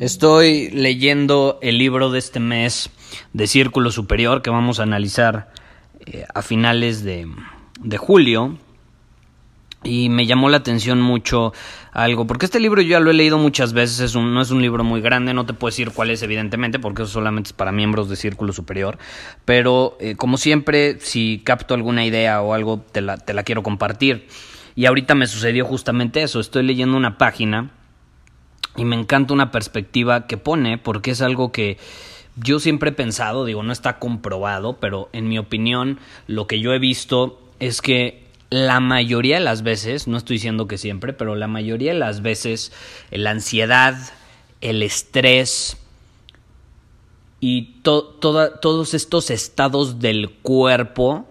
Estoy leyendo el libro de este mes de Círculo Superior que vamos a analizar eh, a finales de, de julio y me llamó la atención mucho algo, porque este libro yo ya lo he leído muchas veces, es un, no es un libro muy grande, no te puedo decir cuál es evidentemente, porque eso solamente es para miembros de Círculo Superior, pero eh, como siempre, si capto alguna idea o algo, te la, te la quiero compartir. Y ahorita me sucedió justamente eso, estoy leyendo una página y me encanta una perspectiva que pone, porque es algo que yo siempre he pensado, digo, no está comprobado, pero en mi opinión, lo que yo he visto es que la mayoría de las veces, no estoy diciendo que siempre, pero la mayoría de las veces, la ansiedad, el estrés y todos estos estados del cuerpo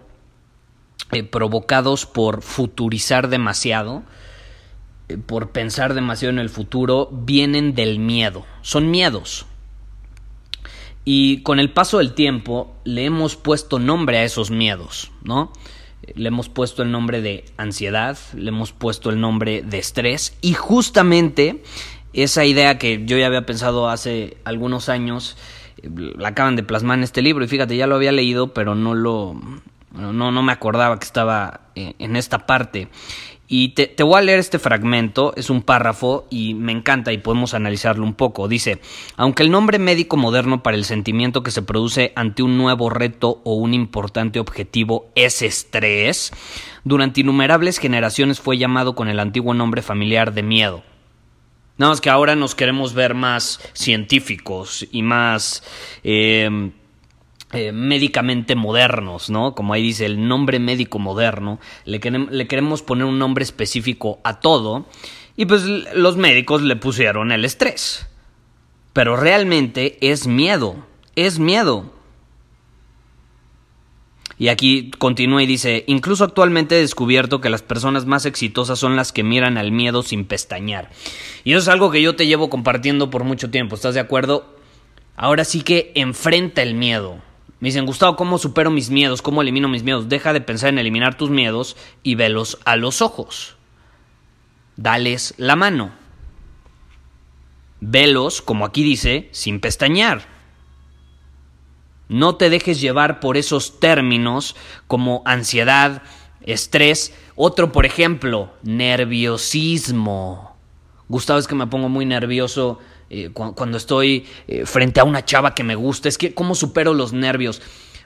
eh, provocados por futurizar demasiado, por pensar demasiado en el futuro vienen del miedo. Son miedos. Y con el paso del tiempo le hemos puesto nombre a esos miedos, ¿no? Le hemos puesto el nombre de ansiedad, le hemos puesto el nombre de estrés y justamente esa idea que yo ya había pensado hace algunos años la acaban de plasmar en este libro y fíjate, ya lo había leído, pero no lo no, no me acordaba que estaba eh, en esta parte. Y te, voy a leer este fragmento, es un párrafo y me encanta y podemos analizarlo un poco. Dice, aunque el nombre médico moderno para el sentimiento que se produce ante un nuevo reto o un importante objetivo es estrés, durante innumerables generaciones fue llamado con el antiguo nombre familiar de miedo. Nada más que ahora nos queremos ver más científicos y más... Eh, eh, médicamente modernos, ¿no? Como ahí dice el nombre médico moderno, le, le queremos poner un nombre específico a todo y pues los médicos le pusieron el estrés. Pero realmente es miedo, es miedo. Y aquí continúa y dice, incluso actualmente he descubierto que las personas más exitosas son las que miran al miedo sin pestañear. Y eso es algo que yo te llevo compartiendo por mucho tiempo, ¿estás de acuerdo? Ahora sí que enfrenta el miedo. Me dicen, Gustavo, ¿cómo supero mis miedos? ¿Cómo elimino mis miedos? Deja de pensar en eliminar tus miedos y velos a los ojos. Dales la mano. Velos, como aquí dice, sin pestañear. No te dejes llevar por esos términos como ansiedad, estrés. Otro, por ejemplo, nerviosismo. Gustavo, es que me pongo muy nervioso eh, cuando estoy eh, frente a una chava que me gusta, es que cómo supero los nervios.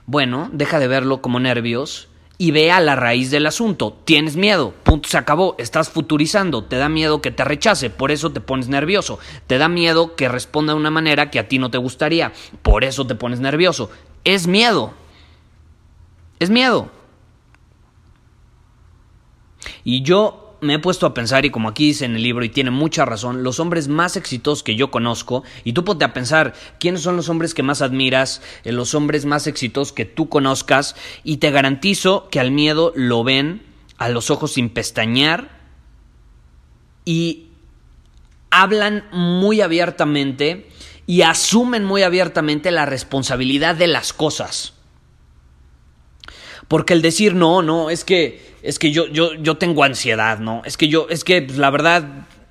Bueno, deja de verlo como nervios y ve a la raíz del asunto. Tienes miedo, punto, se acabó, estás futurizando, te da miedo que te rechace, por eso te pones nervioso, te da miedo que responda de una manera que a ti no te gustaría, por eso te pones nervioso. Es miedo. Es miedo. Y yo me he puesto a pensar, y como aquí dice en el libro, y tiene mucha razón, los hombres más exitosos que yo conozco, y tú ponte a pensar quiénes son los hombres que más admiras, eh, los hombres más exitosos que tú conozcas, y te garantizo que al miedo lo ven a los ojos sin pestañear y hablan muy abiertamente y asumen muy abiertamente la responsabilidad de las cosas. Porque el decir no, no, es que es que yo, yo, yo tengo ansiedad, ¿no? Es que yo, es que pues, la verdad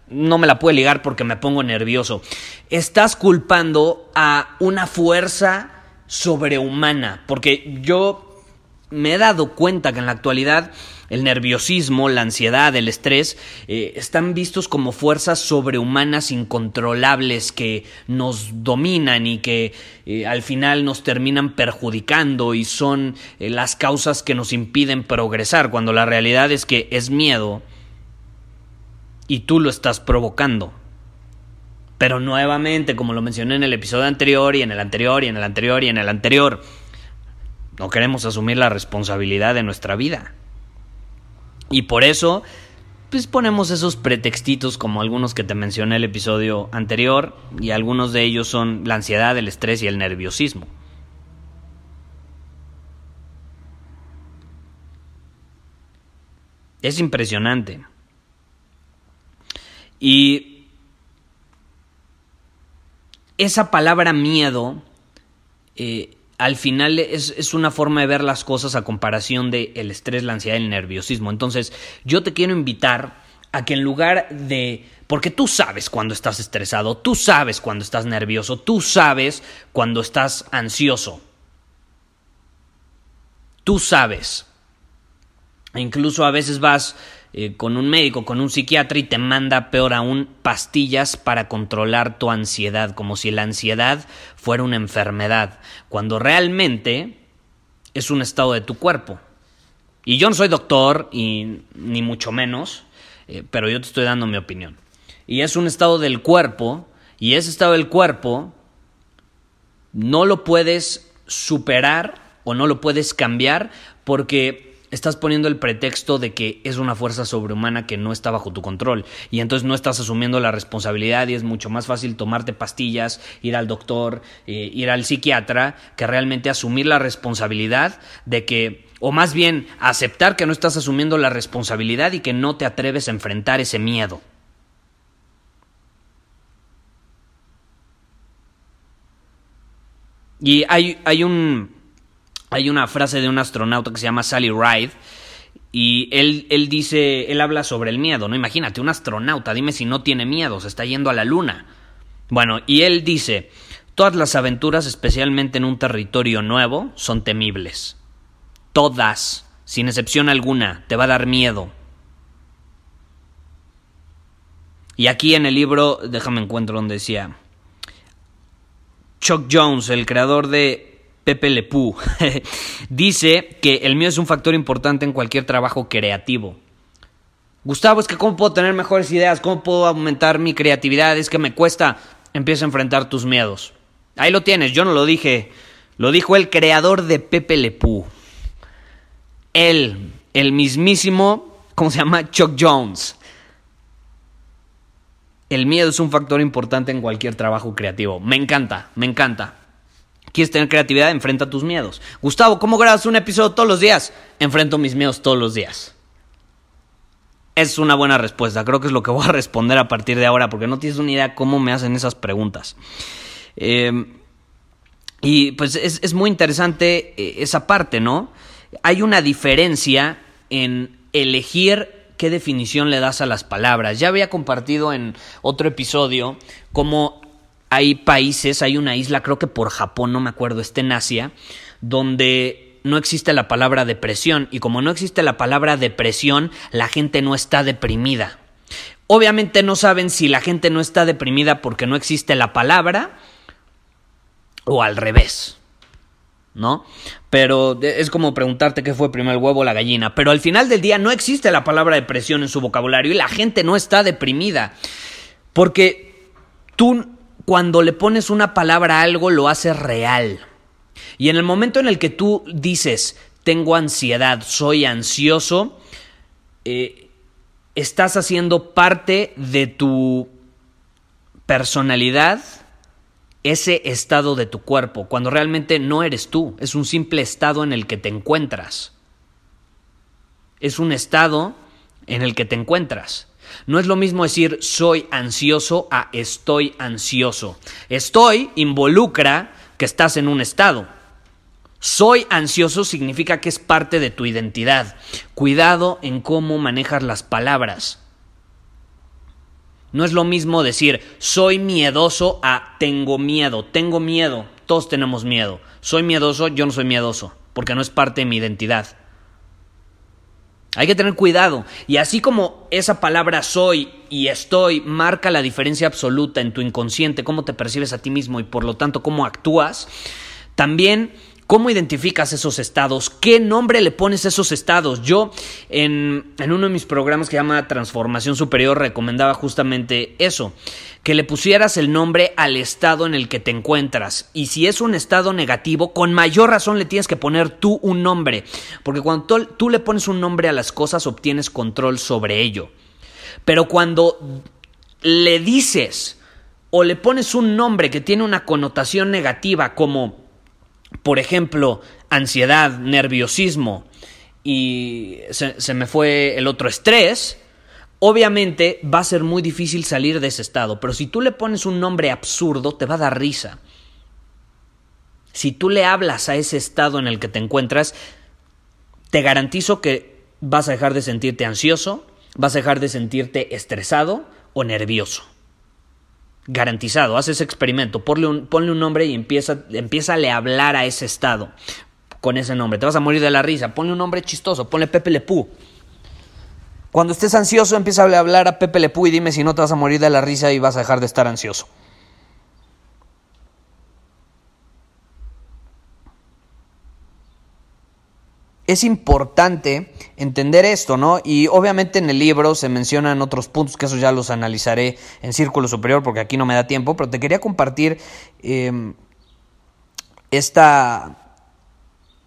no me la puedo ligar porque me pongo nervioso. Estás culpando a una fuerza sobrehumana, porque yo me he dado cuenta que en la actualidad el nerviosismo, la ansiedad, el estrés, eh, están vistos como fuerzas sobrehumanas incontrolables que nos dominan y que eh, al final nos terminan perjudicando y son eh, las causas que nos impiden progresar, cuando la realidad es que es miedo y tú lo estás provocando. Pero nuevamente, como lo mencioné en el episodio anterior y en el anterior y en el anterior y en el anterior, no queremos asumir la responsabilidad de nuestra vida. Y por eso, pues ponemos esos pretextitos como algunos que te mencioné en el episodio anterior, y algunos de ellos son la ansiedad, el estrés y el nerviosismo. Es impresionante. Y esa palabra miedo eh, al final es, una forma de ver las cosas a comparación del el estrés, la ansiedad y el nerviosismo. Entonces, yo te quiero invitar a que en lugar de... Porque tú sabes cuando estás estresado, tú sabes cuando estás nervioso, tú sabes cuando estás ansioso. Tú sabes. E incluso a veces vas eh, con un médico, con un psiquiatra y te manda peor aún pastillas para controlar tu ansiedad, como si la ansiedad fuera una enfermedad, cuando realmente es un estado de tu cuerpo. Y yo no soy doctor, y ni mucho menos, eh, pero yo te estoy dando mi opinión. Y es un estado del cuerpo, y ese estado del cuerpo no lo puedes superar o no lo puedes cambiar porque estás poniendo el pretexto de que es una fuerza sobrehumana que no está bajo tu control y entonces no estás asumiendo la responsabilidad y es mucho más fácil tomarte pastillas, ir al doctor, eh, ir al psiquiatra, que realmente asumir la responsabilidad de que, o más bien aceptar que no estás asumiendo la responsabilidad y que no te atreves a enfrentar ese miedo. Y hay, hay un hay una frase de un astronauta que se llama Sally Ride y él, él dice, él habla sobre el miedo, ¿no? Imagínate, un astronauta, dime si no tiene miedo, se está yendo a la luna. Bueno, y él dice, todas las aventuras, especialmente en un territorio nuevo, son temibles. Todas, sin excepción alguna, te va a dar miedo. Y aquí en el libro, déjame encuentro donde decía, Chuck Jones, el creador de Pepe Lepú, dice que el miedo es un factor importante en cualquier trabajo creativo. Gustavo, es que cómo puedo tener mejores ideas, cómo puedo aumentar mi creatividad, es que me cuesta. Empieza a enfrentar tus miedos. Ahí lo tienes, yo no lo dije, lo dijo el creador de Pepe Lepú. Él, el mismísimo, ¿cómo se llama? Chuck Jones. El miedo es un factor importante en cualquier trabajo creativo. Me encanta, me encanta. ¿Quieres tener creatividad? Enfrenta tus miedos. Gustavo, ¿cómo grabas un episodio todos los días? Enfrento mis miedos todos los días. Es una buena respuesta. Creo que es lo que voy a responder a partir de ahora, porque no tienes una idea cómo me hacen esas preguntas. Em, y pues es, es muy interesante eh, esa parte, ¿no? Hay una diferencia en elegir qué definición le das a las palabras. Ya había compartido en otro episodio cómo hay países, hay una isla, creo que por Japón, no me acuerdo, está en Asia, donde no existe la palabra depresión y como no existe la palabra depresión, la gente no está deprimida. Obviamente no saben si la gente no está deprimida porque no existe la palabra o al revés. ¿No? Pero es como preguntarte qué fue primero el huevo o la gallina. Pero al final del día no existe la palabra depresión en su vocabulario y la gente no está deprimida. Porque tú cuando le pones una palabra a algo lo haces real. Y en el momento en el que tú dices, tengo ansiedad, soy ansioso, eh, estás haciendo parte de tu personalidad ese estado de tu cuerpo, cuando realmente no eres tú, es un simple estado en el que te encuentras. Es un estado en el que te encuentras. No es lo mismo decir soy ansioso a estoy ansioso. Estoy involucra que estás en un estado. Soy ansioso significa que es parte de tu identidad. Cuidado en cómo manejas las palabras. No es lo mismo decir soy miedoso a tengo miedo. Tengo miedo. Todos tenemos miedo. Soy miedoso, yo no soy miedoso, porque no es parte de mi identidad. Hay que tener cuidado. Y así como esa palabra soy y estoy marca la diferencia absoluta en tu inconsciente, cómo te percibes a ti mismo y por lo tanto cómo actúas, también ¿Cómo identificas esos estados? ¿Qué nombre le pones a esos estados? Yo en, en, uno de mis programas que se llama Transformación Superior recomendaba justamente eso, que le pusieras el nombre al estado en el que te encuentras. Y si es un estado negativo, con mayor razón le tienes que poner tú un nombre, porque cuando tú, tú le pones un nombre a las cosas obtienes control sobre ello. Pero cuando le dices o le pones un nombre que tiene una connotación negativa como por ejemplo, ansiedad, nerviosismo y se, me fue el otro estrés, obviamente va a ser muy difícil salir de ese estado. Pero si tú le pones un nombre absurdo, te va a dar risa. Si tú le hablas a ese estado en el que te encuentras, te garantizo que vas a dejar de sentirte ansioso, vas a dejar de sentirte estresado o nervioso. Garantizado, haz ese experimento, ponle un, ponle un nombre y empieza, empieza a hablar a ese estado con ese nombre. Te vas a morir de la risa, ponle un nombre chistoso, ponle Pepe Lepú. Cuando estés ansioso, empieza a hablar a Pepe Lepú y dime si no te vas a morir de la risa y vas a dejar de estar ansioso. Es importante entender esto, ¿no? Y obviamente en el libro se mencionan otros puntos que esos ya los analizaré en Círculo Superior porque aquí no me da tiempo, pero te quería compartir em, esta,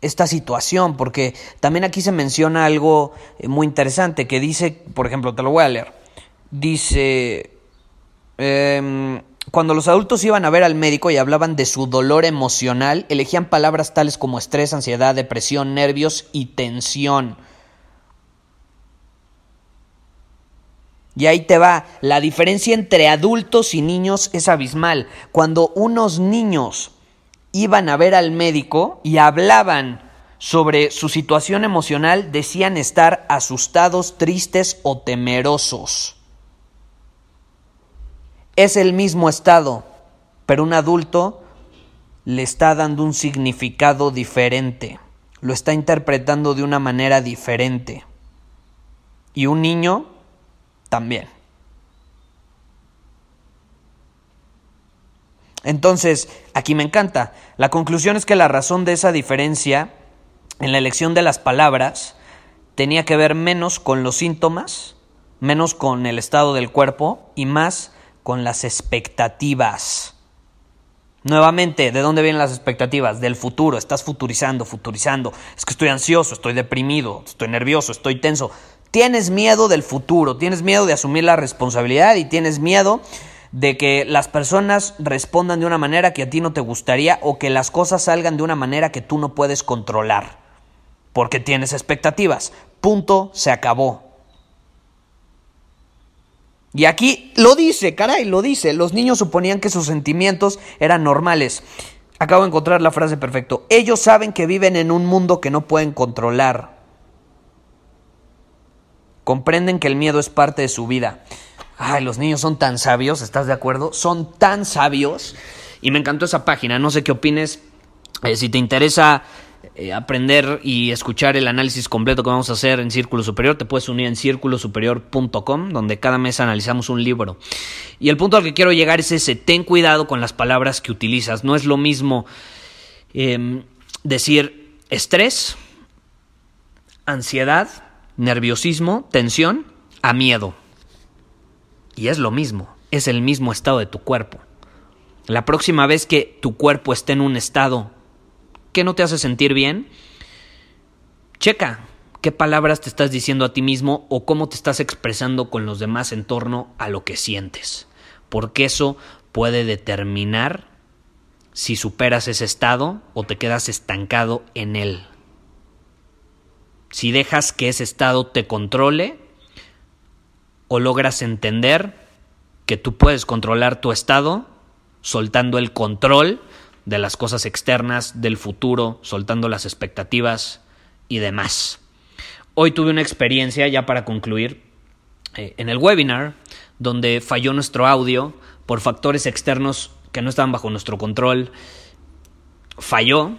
esta situación porque también aquí se menciona algo eh, muy interesante que dice, por ejemplo, te lo voy a leer, dice... Em, cuando los adultos iban a ver al médico y hablaban de su dolor emocional, elegían palabras tales como estrés, ansiedad, depresión, nervios y tensión. Y ahí te va, la diferencia entre adultos y niños es abismal. Cuando unos niños iban a ver al médico y hablaban sobre su situación emocional, decían estar asustados, tristes o temerosos. Es el mismo estado, pero un adulto le está dando un significado diferente, lo está interpretando de una manera diferente. Y un niño también. Entonces, aquí me encanta. La conclusión es que la razón de esa diferencia en la elección de las palabras tenía que ver menos con los síntomas, menos con el estado del cuerpo y más con las expectativas. Nuevamente, ¿de dónde vienen las expectativas? Del futuro, estás futurizando, futurizando. Es que estoy ansioso, estoy deprimido, estoy nervioso, estoy tenso. Tienes miedo del futuro, tienes miedo de asumir la responsabilidad y tienes miedo de que las personas respondan de una manera que a ti no te gustaría o que las cosas salgan de una manera que tú no puedes controlar. Porque tienes expectativas. Punto, se acabó. Y aquí lo dice, caray, lo dice. Los niños suponían que sus sentimientos eran normales. Acabo de encontrar la frase perfecto. Ellos saben que viven en un mundo que no pueden controlar. Comprenden que el miedo es parte de su vida. Ay, los niños son tan sabios, ¿estás de acuerdo? Son tan sabios. Y me encantó esa página. No sé qué opines. Eh, si te interesa eh, aprender y escuchar el análisis completo que vamos a hacer en Círculo Superior, te puedes unir en círculosuperior.com, donde cada mes analizamos un libro. Y el punto al que quiero llegar es ese, ten cuidado con las palabras que utilizas. No es lo mismo em, decir estrés, ansiedad, nerviosismo, tensión, a miedo. Y es lo mismo, es el mismo estado de tu cuerpo. La próxima vez que tu cuerpo esté en un estado ¿Qué no te hace sentir bien? Checa qué palabras te estás diciendo a ti mismo o cómo te estás expresando con los demás en torno a lo que sientes. Porque eso puede determinar si superas ese estado o te quedas estancado en él. Si dejas que ese estado te controle o logras entender que tú puedes controlar tu estado soltando el control de las cosas externas, del futuro, soltando las expectativas y demás. Hoy tuve una experiencia, ya para concluir, eh, en el webinar, donde falló nuestro audio por factores externos que no estaban bajo nuestro control. Falló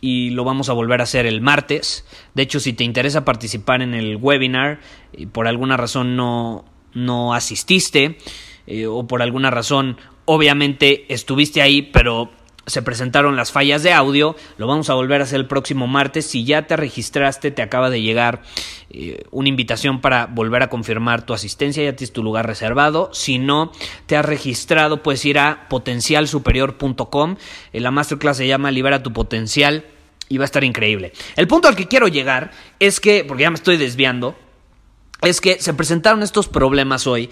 y lo vamos a volver a hacer el martes. De hecho, si te interesa participar en el webinar y por alguna razón no, no asististe eh, o por alguna razón obviamente estuviste ahí pero se presentaron las fallas de audio, lo vamos a volver a hacer el próximo martes. Si ya te registraste, te acaba de llegar eh, una invitación para volver a confirmar tu asistencia, ya tienes tu lugar reservado. Si no te has registrado, puedes ir a potencialsuperior.com. Eh, la masterclass se llama Libera tu potencial y va a estar increíble. El punto al que quiero llegar es que, porque ya me estoy desviando, es que se presentaron estos problemas hoy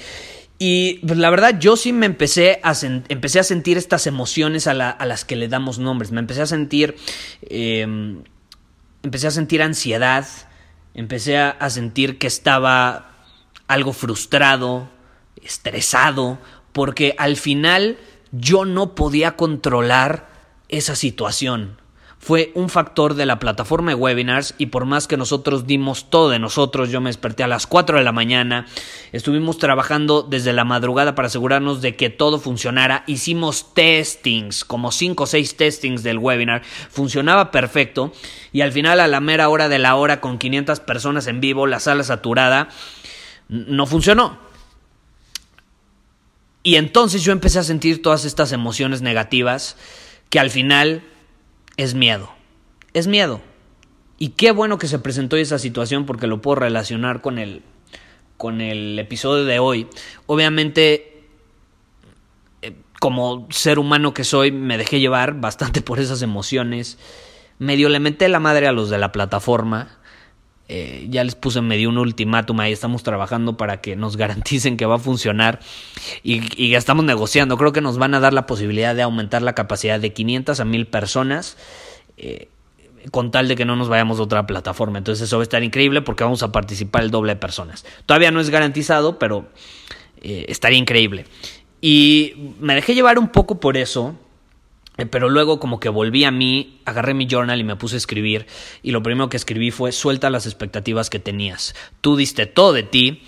y pues, la verdad, yo sí me empecé a, empecé a sentir estas emociones a, las que le damos nombres. Me empecé a sentir. Em, empecé a sentir ansiedad. Empecé a, sentir que estaba algo frustrado, estresado, porque al final yo no podía controlar esa situación fue un factor de la plataforma de webinars y por más que nosotros dimos todo de nosotros, yo me desperté a las 4 de la mañana, estuvimos trabajando desde la madrugada para asegurarnos de que todo funcionara, hicimos testings, como 5 o 6 testings del webinar, funcionaba perfecto y al final a la mera hora de la hora con 500 personas en vivo, la sala saturada, no funcionó. Y entonces yo empecé a sentir todas estas emociones negativas que al final es miedo. Es miedo. Y qué bueno que se presentó esa situación porque lo puedo relacionar con el, con el episodio de hoy. Obviamente, eh, como ser humano que soy, me dejé llevar bastante por esas emociones. Medio le metí la madre a los de la plataforma. Eh, ya les puse medio un ultimátum ahí estamos trabajando para que nos garanticen que va a funcionar y, y, estamos negociando. Creo que nos van a dar la posibilidad de aumentar la capacidad de 500 a 1000 personas. Eh, con tal de que no nos vayamos a otra plataforma. Entonces eso va a estar increíble porque vamos a participar el doble de personas. Todavía no es garantizado, pero eh, estaría increíble. Y me dejé llevar un poco por eso. Eh, pero luego como que volví a mí, agarré mi journal y me puse a escribir y lo primero que escribí fue suelta las expectativas que tenías. Tú diste todo de ti,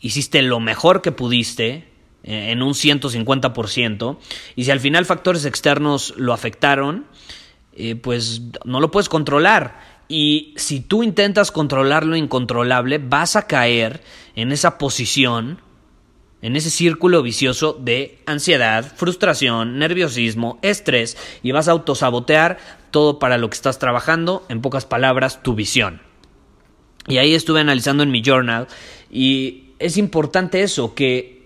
hiciste lo mejor que pudiste eh, en un 150% y si al final factores externos lo afectaron, eh, pues no lo puedes controlar. Y si tú intentas controlar lo incontrolable, vas a caer en esa posición en ese círculo vicioso de ansiedad, frustración, nerviosismo, estrés y vas a autosabotear todo para lo que estás trabajando, en pocas palabras, tu visión. Y ahí estuve analizando en mi journal y es importante eso, que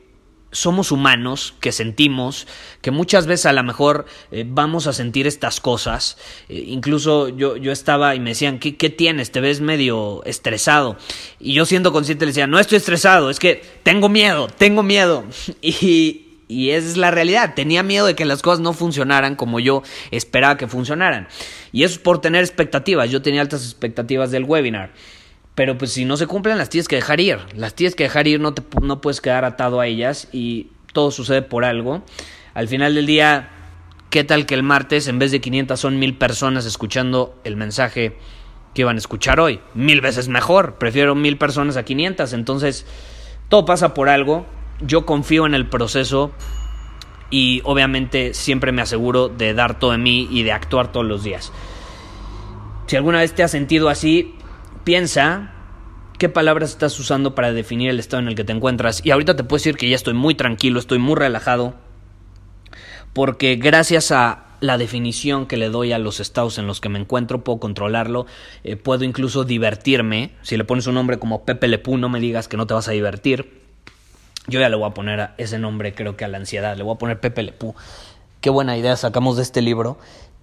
somos humanos, que sentimos, que muchas veces a lo mejor eh, vamos a sentir estas cosas. Eh, incluso yo, yo estaba y me decían, ¿qué, ¿qué, tienes? Te ves medio estresado. Y yo siendo consciente le decía, no estoy estresado, es que tengo miedo, tengo miedo. y, y esa es la realidad. Tenía miedo de que las cosas no funcionaran como yo esperaba que funcionaran. Y eso es por tener expectativas. Yo tenía altas expectativas del webinar. Pero pues si no se cumplen, las tienes que dejar ir. Las tienes que dejar ir, no, te, no puedes quedar atado a ellas y todo sucede por algo. Al final del día, ¿qué tal que el martes en vez de 500 son mil personas escuchando el mensaje que iban a escuchar hoy? Mil veces mejor. Prefiero mil personas a 500. Entonces, todo pasa por algo. Yo confío en el proceso y obviamente siempre me aseguro de dar todo de mí y de actuar todos los días. Si alguna vez te has sentido así, piensa qué palabras estás usando para definir el estado en el que te encuentras. Y ahorita te puedo decir que ya estoy muy tranquilo, estoy muy relajado, porque gracias a la definición que le doy a los estados en los que me encuentro, puedo controlarlo, eh, puedo incluso divertirme. Si le pones un nombre como Pepe Lepú, no me digas que no te vas a divertir. Yo ya le voy a poner ese nombre, creo que a la ansiedad, le voy a poner Pepe Lepú. Qué buena idea sacamos de este libro.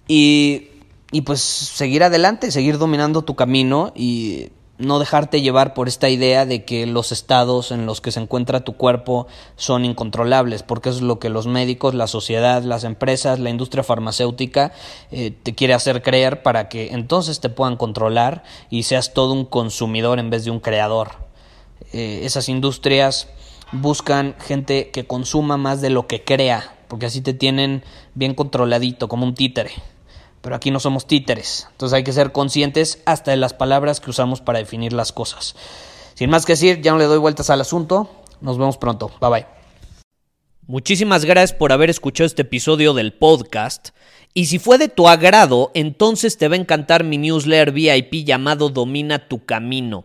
Y y pues seguir adelante, seguir dominando tu camino y no dejarte llevar por esta idea de que los estados en los que se encuentra tu cuerpo son incontrolables, porque es lo que los médicos, la sociedad, las empresas, la industria farmacéutica eh, te quiere hacer creer para que entonces te puedan controlar y seas todo un consumidor en vez de un creador. Eh, esas industrias buscan gente que consuma más de lo que crea, porque así te tienen bien controladito, como un títere pero aquí no somos títeres, entonces hay que ser conscientes hasta de las palabras que usamos para definir las cosas. Sin más que decir, ya no le doy vueltas al asunto, nos vemos pronto, bye bye. Muchísimas gracias por haber escuchado este episodio del podcast. Y si fue de tu agrado, entonces te va a encantar mi newsletter VIP llamado Domina tu Camino.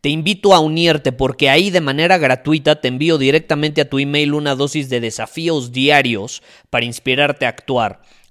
Te invito a unirte porque ahí de manera gratuita te envío directamente a tu email una dosis de desafíos diarios para inspirarte a actuar.